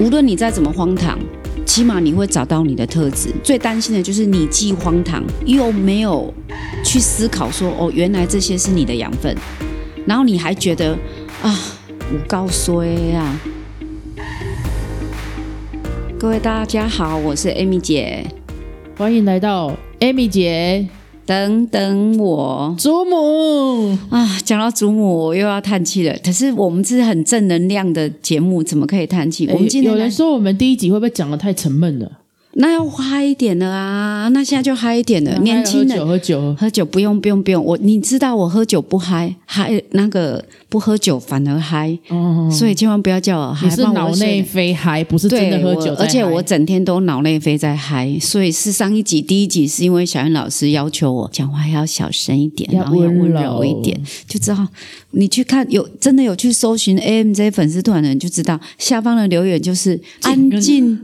无论你再怎么荒唐，起码你会找到你的特质。最担心的就是你既荒唐又没有去思考说，哦，原来这些是你的养分，然后你还觉得啊，我告衰啊。各位大家好，我是 Amy 姐，欢迎来到 Amy 姐等等我祖母。啊！讲到祖母，我又要叹气了。可是我们这是很正能量的节目，怎么可以叹气？我们今天来有人说我们第一集会不会讲的太沉闷了？那要嗨一点了啊！那现在就嗨一点了。年轻人喝酒喝酒，喝酒不用不用不用，我你知道我喝酒不嗨，嗨那个不喝酒反而嗨，哦，所以千万不要叫我嗨，你是脑内睡啡嗨，不是真的喝酒。而且我整天都脑内啡在嗨，所以是上一集第一集是因为小燕老师要求我讲话要小声一点，然后要温柔一点，就知道你去看有真的有去搜寻 AMJ 粉丝团的人就知道，下方的留言就是安静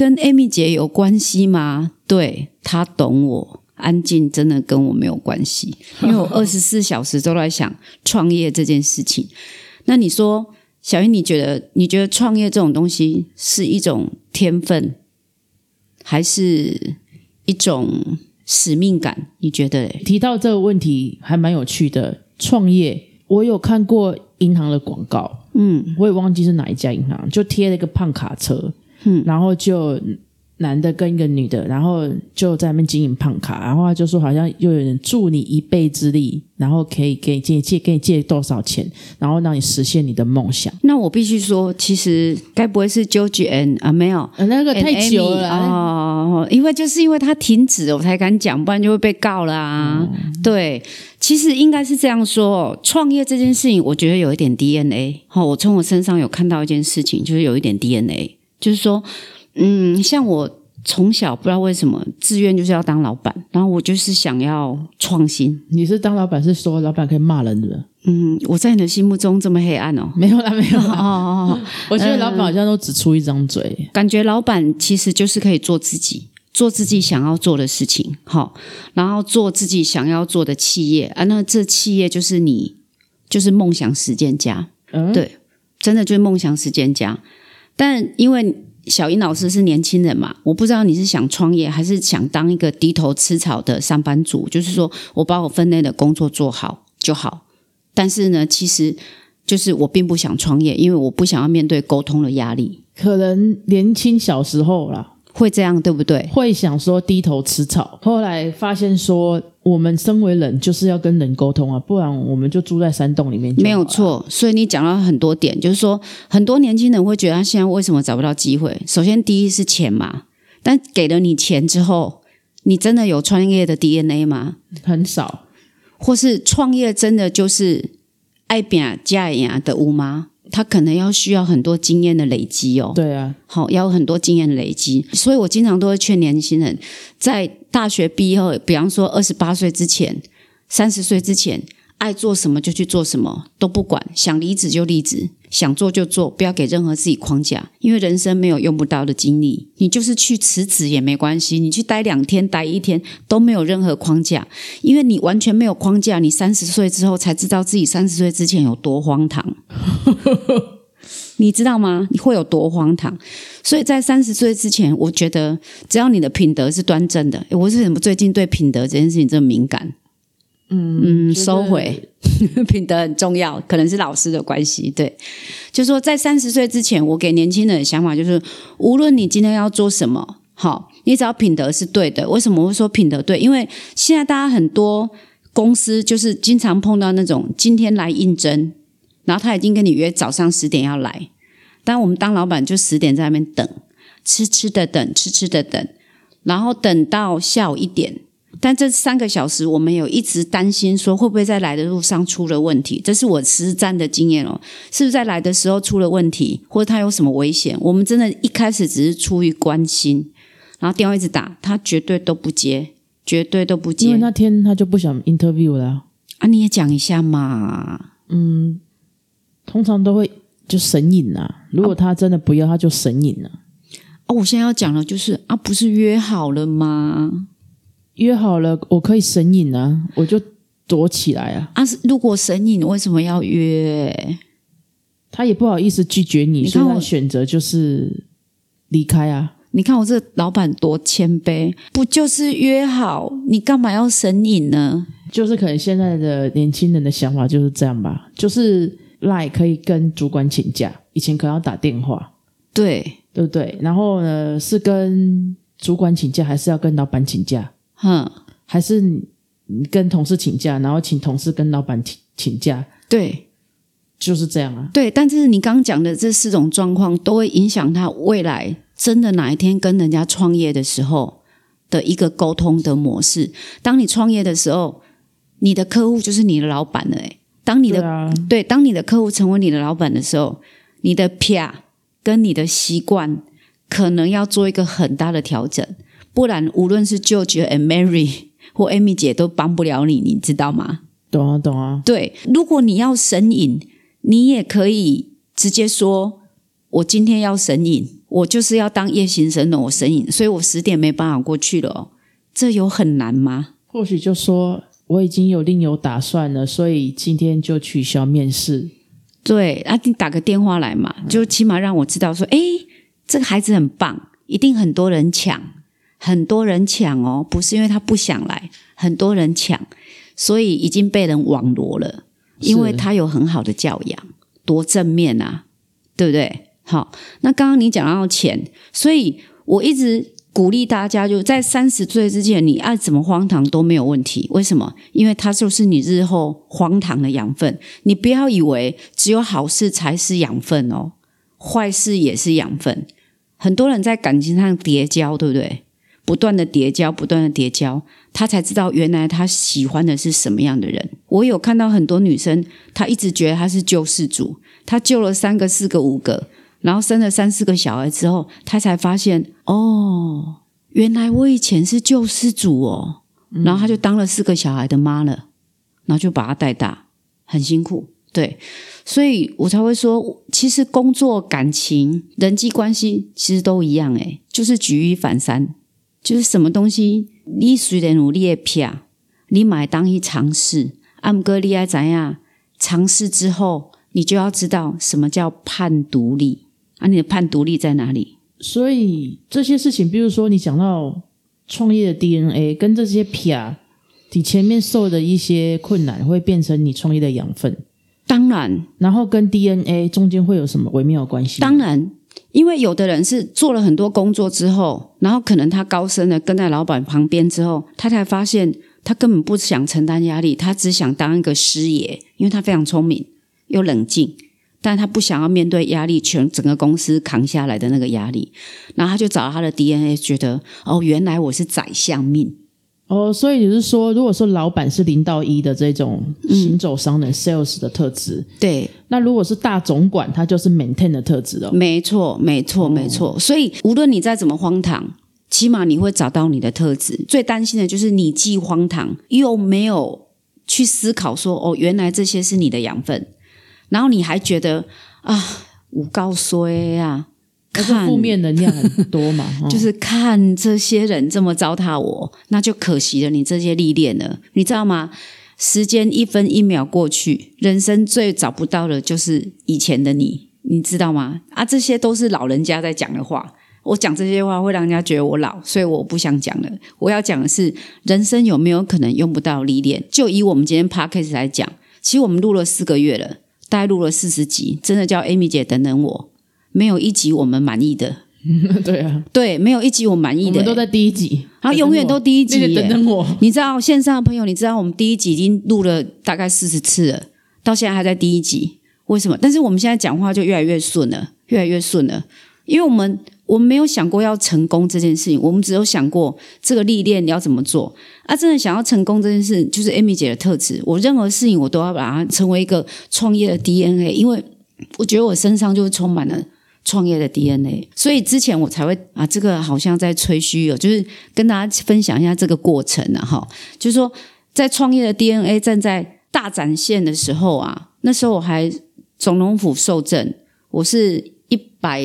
跟 Amy 姐有关系吗？对她懂我。安静真的跟我没有关系，因为我 二十四小时都在想创业这件事情。那你说，小英，你觉得你觉得创业这种东西是一种天分，还是一种使命感？你觉得嘞？提到这个问题还蛮有趣的。创业，我有看过银行的广告，嗯我也忘记是哪一家银行，就贴了一个胖卡车，嗯然后就男的跟一个女的，然后就在那边经营胖卡，然后他就说好像又有人助你一臂之力，然后可以给你借借给你借多少钱，然后让你实现你的梦想。那我必须说，其实该不会是 George and 啊？没有。呃、那个太久了，哦，因为就是因为他停止了，我才敢讲，不然就会被告了啊。对，其实应该是这样说哦，创业这件事情，我觉得有一点 DNA。好、我从我身上有看到一件事情，就是有一点 DNA，就是说，嗯，像我从小不知道为什么志愿就是要当老板，然后我就是想要创新。你是当老板是说老板可以骂人的？嗯，我在你的心目中这么黑暗哦。没有啦，没有哦啦。哦哦，我觉得老板好像都只出一张嘴。感觉老板其实就是可以做自己，做自己想要做的事情，好，然后做自己想要做的企业啊。那这企业就是你，就是梦想实践家，嗯，对真的就是梦想实践家。但因为小英老师是年轻人嘛，我不知道你是想创业，还是想当一个低头吃草的上班族，就是说我把我分内的工作做好就好。但是呢，其实就是我并不想创业，因为我不想要面对沟通的压力。可能年轻小时候啦，会这样对不对？会想说低头吃草，后来发现说我们身为人就是要跟人沟通啊，不然我们就住在山洞里面。没有错，所以你讲到很多点，就是说很多年轻人会觉得他现在为什么找不到机会？首先，第一是钱嘛，但给了你钱之后，你真的有创业的 DNA 吗？很少。或是创业真的就是爱拼加呀的屋吗？他可能要需要很多经验的累积哦。对啊，好，要有很多经验的累积，所以我经常都会劝年轻人，在大学毕业后，比方说二十八岁之前、三十岁之前，爱做什么就去做什么，都不管，想离职就离职，想做就做，不要给任何自己框架，因为人生没有用不到的经历，你就是去辞职也没关系，你去待两天、待一天都没有任何框架，因为你完全没有框架，你三十岁之后才知道自己三十岁之前有多荒唐。你知道吗？你会有多荒唐？所以在三十岁之前，我觉得只要你的品德是端正的，诶我是什么最近对品德这件事情这么敏感？嗯嗯，收回，品德很重要，可能是老师的关系。对，就说在三十岁之前，我给年轻人的想法就是，无论你今天要做什么，好，你只要品德是对的。为什么我会说品德对？因为现在大家很多公司就是经常碰到那种今天来应征，然后他已经跟你约早上十点要来，但我们当老板就十点在那边等，痴痴的等，痴痴的等，然后等到下午一点。但这三个小时，我们有一直担心说会不会在来的路上出了问题，这是我实战的经验哦。是不是在来的时候出了问题，或者他有什么危险？我们真的一开始只是出于关心，然后电话一直打，他绝对都不接，绝对都不接因为那天他就不想 interview 了啊、啊！你也讲一下嘛。通常都会就神隐啊。如果他真的不要，他就神隐了。哦，我现在要讲的就是啊，不是约好了吗？约好了，我可以神隐啊，我就躲起来啊。啊，如果神隐为什么要约？他也不好意思拒绝你，你看我所以他选择就是离开啊。你看我这老板多谦卑，不就是约好，你干嘛要神隐呢？就是可能现在的年轻人的想法就是这样吧，就是赖可以跟主管请假，以前可能要打电话，对，对不对？然后呢，是跟主管请假，还是要跟老板请假？哼，还是你你跟同事请假，然后请同事跟老板请请假，对就是这样啊。对，但是你刚刚讲的这四种状况，都会影响他未来真的哪一天跟人家创业的时候的一个沟通的模式。当你创业的时候，你的客户就是你的老板了、诶当你的对啊，对，当你的客户成为你的老板的时候，你的啪跟你的习惯可能要做一个很大的调整，不然无论是 George and Mary 或 Amy 姐都帮不了你，你知道吗？懂啊懂啊。对，如果你要神隐，你也可以直接说：“我今天要神隐，我就是要当夜行神龙，我神隐，所以我十点没办法过去了、哦。”这有很难吗？或许就说我已经有另有打算了，所以今天就取消面试。对，啊，你打个电话来嘛，就起码让我知道说，诶，这个孩子很棒，一定很多人抢，很多人抢哦，不是因为他不想来，很多人抢，所以已经被人网罗了，因为他有很好的教养，多正面啊，对不对？好，那刚刚你讲到钱，所以我一直鼓励大家，就在三十岁之前，你爱怎么荒唐都没有问题。为什么？因为它就是你日后荒唐的养分。你不要以为只有好事才是养分哦，坏事也是养分。很多人在感情上叠交，对不对？不断的叠交，不断的叠交，他才知道原来他喜欢的是什么样的人。我有看到很多女生，她一直觉得她是救世主，她救了三个、四个、五个，然后生了三四个小孩之后，他才发现哦，原来我以前是救世主哦。然后他就当了四个小孩的妈了，然后就把他带大，很辛苦。对，所以我才会说，其实工作、感情、人际关系其实都一样，诶，就是举一反三，就是什么东西，你虽然努力的撇，你买当一尝试，按哥利爱怎样尝试之后，你就要知道什么叫判独立啊，你的判独立在哪里？所以这些事情，比如说你讲到创业的 DNA 跟这些撇，你前面受的一些困难，会变成你创业的养分，当然，然后跟 DNA 中间会有什么微妙的关系？当然，因为有的人是做了很多工作之后，然后可能他高升了，跟在老板旁边之后，他才发现他根本不想承担压力，他只想当一个师爷，因为他非常聪明又冷静，但他不想要面对压力，全整个公司扛下来的那个压力，然后他就找到他的 DNA，觉得哦，原来我是宰相命。哦，所以就是说，如果说老板是零到一的这种行走商人、sales 的特质，对，那如果是大总管，他就是 maintain 的特质哦。没错，没错，没错。所以无论你再怎么荒唐，起码你会找到你的特质。最担心的就是你既荒唐又没有去思考说，哦，原来这些是你的养分，然后你还觉得啊，我告衰啊，可是看负面能量很多嘛，哦就是看这些人这么糟蹋我，那就可惜了你这些历练了，你知道吗？时间一分一秒过去，人生最找不到的就是以前的你，你知道吗？啊，这些都是老人家在讲的话。我讲这些话会让人家觉得我老，所以我不想讲了。我要讲的是，人生有没有可能用不到历练？就以我们今天 podcast 来讲，其实我们录了四个月了，大概录了四十集，真的叫 Amy 姐等等我，没有一集我们满意的。对啊，对，没有一集我满意的、我们都在第一集，然后永远都第一集等等我，你知道线上的朋友，你知道我们第一集已经录了大概四十次了，到现在还在第一集，为什么？但是我们现在讲话就越来越顺了，越来越顺了，因为我们我们没有想过要成功这件事情，我们只有想过这个历练你要怎么做啊！真的想要成功这件事，就是 Amy 姐的特质，我任何事情我都要把它成为一个创业的 DNA，因为我觉得我身上就是充满了。创业的 DNA，所以之前我才会啊，这个好像在吹嘘哦，就是跟大家分享一下这个过程啊，哈，就是说在创业的 DNA 站在大展现的时候啊，那时候我还总统府受证，我是一百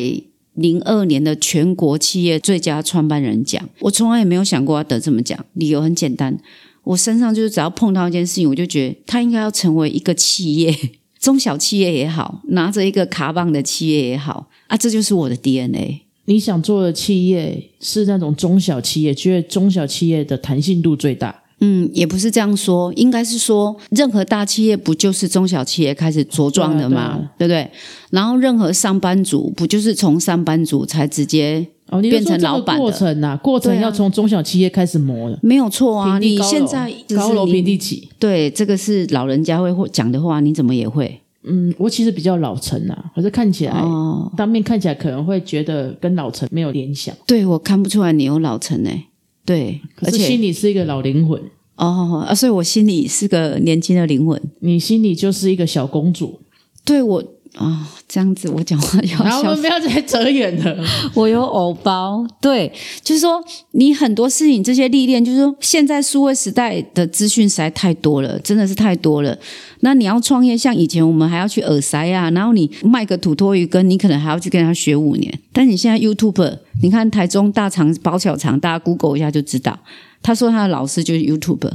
零二年的全国企业最佳创办人奖，我从来也没有想过要得这么奖，理由很简单，我身上就是只要碰到一件事情，我就觉得它应该要成为一个企业。中小企业也好，拿着一个卡棒的企业也好啊，这就是我的 DNA。你想做的企业是那种中小企业，觉得中小企业的弹性度最大。嗯，也不是这样说，应该是说，任何大企业不就是中小企业开始茁壮的嘛，对不对？然后任何上班族不就是从上班族才直接哦，变成老板的过程呐、过程要从中小企业开始磨的。没有错啊？你现在高楼你平地起。对，这个是老人家会会讲的话，你怎么也会嗯，我其实比较老成啊，可是看起来、哦？当面看起来可能会觉得跟老成没有联想，对我看不出来你有老成哎、对，而且心里是一个老灵魂，哦啊，所以我心里是个年轻的灵魂。你心里就是一个小公主。对我啊、这样子我讲话要然后我小们不要再扯远了。我有偶包，对，就是说你很多事情这些历练，就是说现在数位时代的资讯实在太多了，真的是太多了。那你要创业，像以前我们还要去耳塞啊，然后你卖个土托鱼羹，你可能还要去跟他学五年。但你现在 YouTube，你看台中大肠包小肠，大家 Google 一下就知道，他说他的老师就是 YouTube，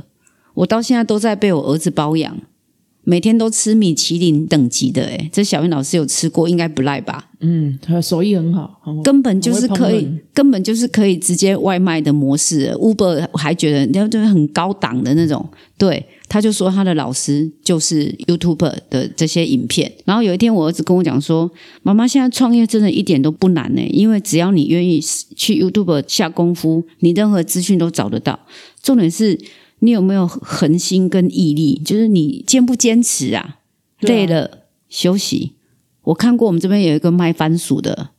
我到现在都在被我儿子包养。每天都吃米其林等级的，诶，这小云老师有吃过，应该不赖吧？嗯，他手艺很好，很根本就是可以根本就是可以直接外卖的模式。Uber 还觉得那就是很高档的那种，对，他就说他的老师就是 YouTube 的这些影片。然后有一天我儿子跟我讲说：“妈妈，现在创业真的一点都不难呢，因为只要你愿意去 YouTube 下功夫，你任何资讯都找得到。重点是你有没有恒心跟毅力，就是你坚不坚持啊？对啊累了休息。我看过我们这边有一个卖番薯的，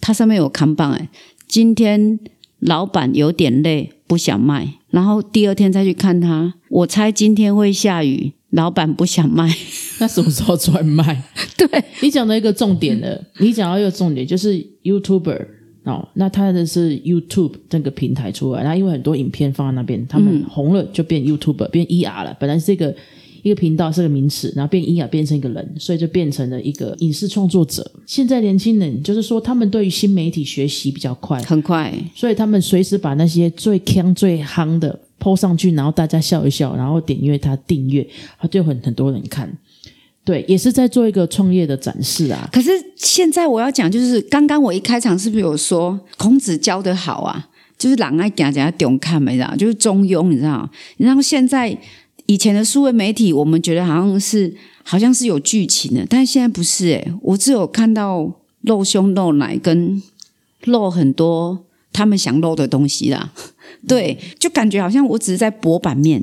它上面有看棒哎，今天老板有点累，不想卖，然后第二天再去看他，我猜今天会下雨，老板不想卖。那什么时候专卖？对，你讲到一个重点了，你讲到一个重点就是 YouTuber 哦，那他的是 YouTube 这个平台出来，然后因为很多影片放在那边，他们红了就变 YouTuber，变 ER 了，本来是一个。一个频道是个名词，然后变 ER 变成一个人，所以就变成了一个影视创作者。现在年轻人就是说，他们对于新媒体学习比较快，很快，所以他们随时把那些最坑最夯的 PO 上去，然后大家笑一笑，然后点阅他订阅，他就很很多人看。对，也是在做一个创业的展示啊。可是现在我要讲，就是刚刚我一开场是不是有说孔子教的好啊？就是狼爱讲讲中看，没啦，就是中庸，你知道？然后现在以前的数位媒体，我们觉得好像是好像是有剧情的，但现在不是诶、我只有看到露胸露奶跟露很多他们想露的东西啦。对，就感觉好像我只是在博版面，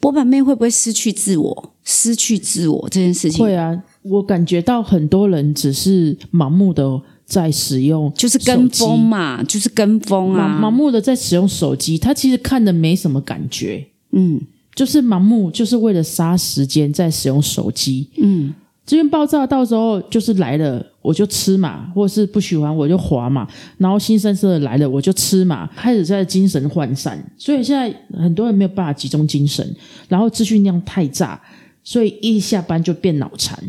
博版面会不会失去自我？失去自我这件事情会啊，我感觉到很多人只是盲目的在使用，就是跟风嘛，就是跟风盲啊，盲目的在使用手机，他其实看的没什么感觉，嗯就是盲目，就是为了杀时间在使用手机。嗯，资源爆炸到时候就是来了我就吃嘛，或者是不喜欢我就划嘛，然后新生色的来了我就吃嘛，开始在精神涣散，所以现在很多人没有办法集中精神，然后资讯量太炸，所以一下班就变脑残。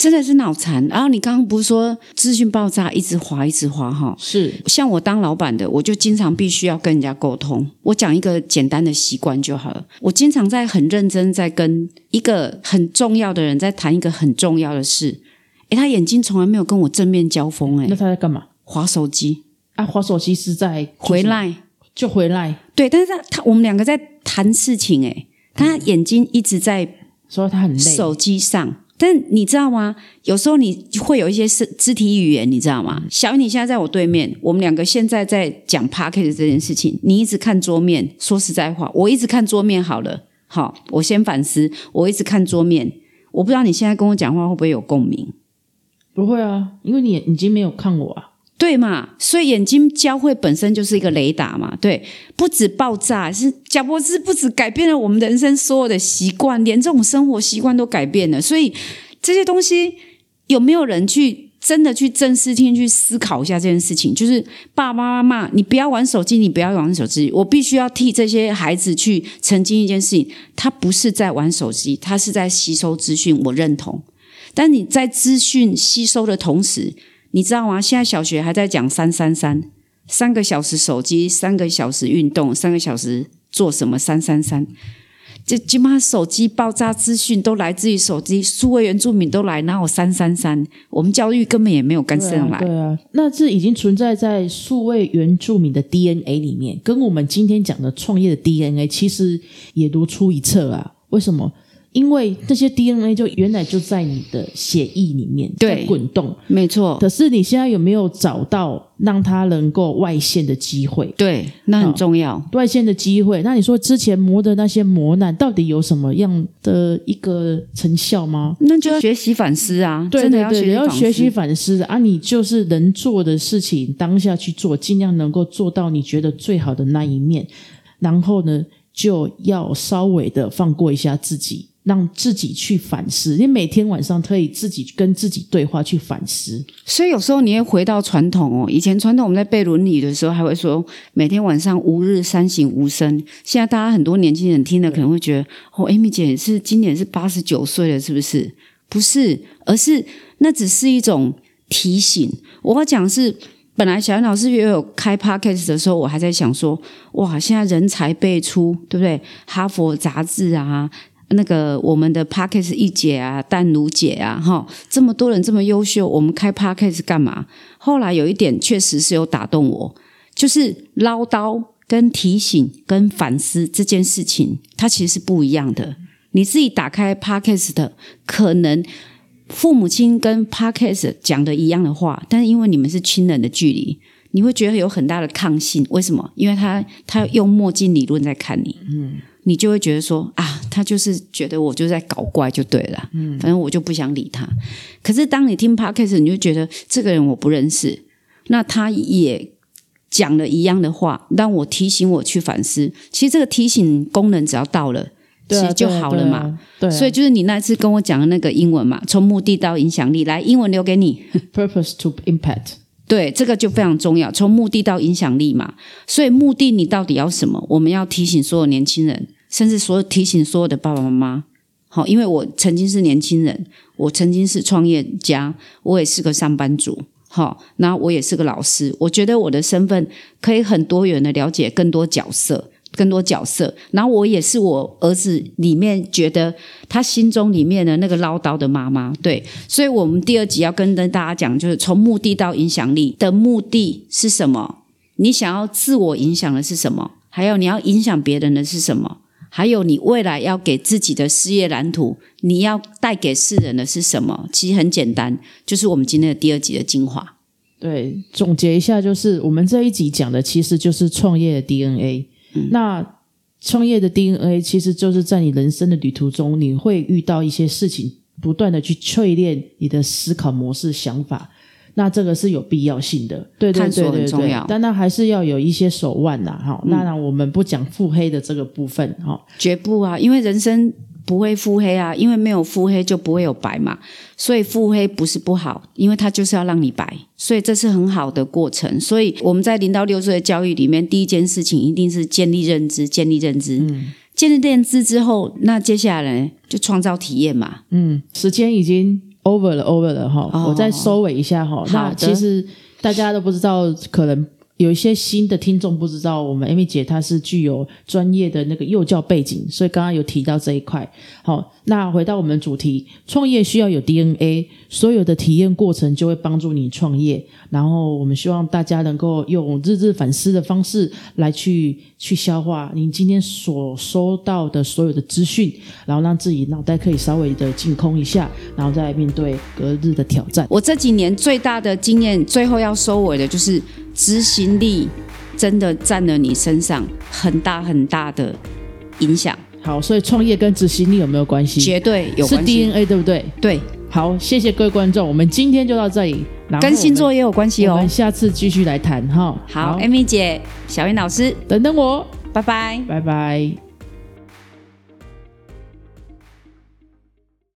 真的是脑残。然后你刚刚不是说资讯爆炸，一直滑一直滑哈？是像我当老板的，我就经常必须要跟人家沟通。我讲一个简单的习惯就好了。我经常在很认真在跟一个很重要的人在谈一个很重要的事。诶，他眼睛从来没有跟我正面交锋，诶，那他在干嘛？划手机啊，划手机是在回来。就回来，对，但是他他我们两个在谈事情，诶，他眼睛一直在说他很累，手机上。但你知道吗？有时候你会有一些肢肢体语言，你知道吗？小雨，你现在在我对面，我们两个现在在讲 p a r k e t 这件事情，你一直看桌面。说实在话，我一直看桌面好了。好，我先反思，我一直看桌面。我不知道你现在跟我讲话会不会有共鸣，不会啊，因为你眼睛没有看我啊。对嘛？所以眼睛交汇本身就是一个雷达嘛。对，不止爆炸，是贾博士不止改变了我们人生所有的习惯，连这种生活习惯都改变了。所以这些东西有没有人去真的去正视听、去思考一下这件事情？就是爸爸妈妈，你不要玩手机，你不要玩手机。我必须要替这些孩子去澄清一件事情：他不是在玩手机，他是在吸收资讯。我认同，但你在资讯吸收的同时，你知道吗？现在小学还在讲三三三，三个小时手机，三个小时运动，三个小时做什么？三三三。这起码手机爆炸资讯都来自于手机，数位原住民都来，哪有三三三？我们教育根本也没有跟上来。对啊，那这已经存在在数位原住民的 DNA 里面，跟我们今天讲的创业的 DNA 其实也如出一辙啊。为什么？因为这些 DNA 就原来就在你的血液里面在滚动，没错。可是你现在有没有找到让它能够外现的机会？对，那很重要。外现的机会，那你说之前磨的那些磨难，到底有什么样的一个成效吗？那就要学习反思啊！对对对，要学习反思啊！你就是能做的事情，当下去做，尽量能够做到你觉得最好的那一面，然后呢，就要稍微的放过一下自己。让自己去反思，你每天晚上可以自己跟自己对话，去反思。所以有时候你会回到传统哦，以前传统我们在背《论语》的时候，还会说每天晚上吾日三省吾身。现在大家很多年轻人听了可能会觉得，哦，Amy 姐是今年是八十九岁了，是不是？不是，而是那只是一种提醒。我要讲是，本来小杨老师也有开 podcast 的时候，我还在想说，哇，现在人才辈出，对不对？哈佛杂志啊。那个我们的 p a r k e s 一姐啊，丹如姐啊，哈，这么多人这么优秀，我们开 p a r k e s 干嘛？后来有一点确实是有打动我，就是唠叨、跟提醒、跟反思这件事情，它其实是不一样的。你自己打开 p a r k e s 的，可能父母亲跟 p a r k e s 讲的一样的话，但是因为你们是亲人的距离，你会觉得有很大的抗性。为什么？因为他他用墨镜理论在看你，嗯。你就会觉得说啊，他就是觉得我就在搞怪就对了，嗯，反正我就不想理他。可是当你听 podcast，你就觉得这个人我不认识，那他也讲了一样的话，让我提醒我去反思。其实这个提醒功能只要到了，其实就好了嘛。对，所以就是你那次跟我讲的那个英文嘛，从目的到影响力，来英文留给你。Purpose to impact。对，这个就非常重要。从目的到影响力嘛，所以目的你到底要什么？我们要提醒所有年轻人，甚至所有提醒所有的爸爸妈妈。好，因为我曾经是年轻人，我曾经是创业家，我也是个上班族。好，然后我也是个老师。我觉得我的身份可以很多元的了解更多角色。更多角色，然后我也是我儿子里面觉得他心中里面的那个唠叨的妈妈，对，所以我们第二集要跟跟大家讲，就是从目的到影响力的目的是什么？你想要自我影响的是什么？还有你要影响别人的是什么？还有你未来要给自己的事业蓝图，你要带给世人的是什么？其实很简单，就是我们今天的第二集的精华。对，总结一下，就是我们这一集讲的其实就是创业的 DNA。那创业的 DNA 其实就是在你人生的旅途中，你会遇到一些事情，不断的去淬炼你的思考模式、想法。那这个是有必要性的，对对对对对。但那还是要有一些手腕呐，哈。那我们不讲腹黑的这个部分，哈，绝不啊，因为人生。不会腹黑啊，因为没有腹黑就不会有白嘛，所以腹黑不是不好，因为它就是要让你白，所以这是很好的过程。所以我们在零到六岁的教育里面，第一件事情一定是建立认知，建立认知。嗯，建立认知之后，那接下来就创造体验嘛。嗯，时间已经 over 了，over 了哈，我再收尾一下哈。那其实大家都不知道，可能。有一些新的听众不知道，我们 Amy 姐她是具有专业的那个幼教背景，所以刚刚有提到这一块。好，那回到我们主题，创业需要有 DNA，所有的体验过程就会帮助你创业。然后我们希望大家能够用日日反思的方式来去去消化您今天所收到的所有的资讯，然后让自己脑袋可以稍微的净空一下，然后再面对隔日的挑战。我这几年最大的经验，最后要收尾的就是。执行力真的占了你身上很大很大的影响。好，所以创业跟执行力有没有关系？绝对有关系。是 DNA 对不对？对。好，谢谢各位观众，我们今天就到这里。跟星座也有关系哦。我们下次继续来谈哈。好，Amy 姐、小云老师，等等我，拜拜，拜拜。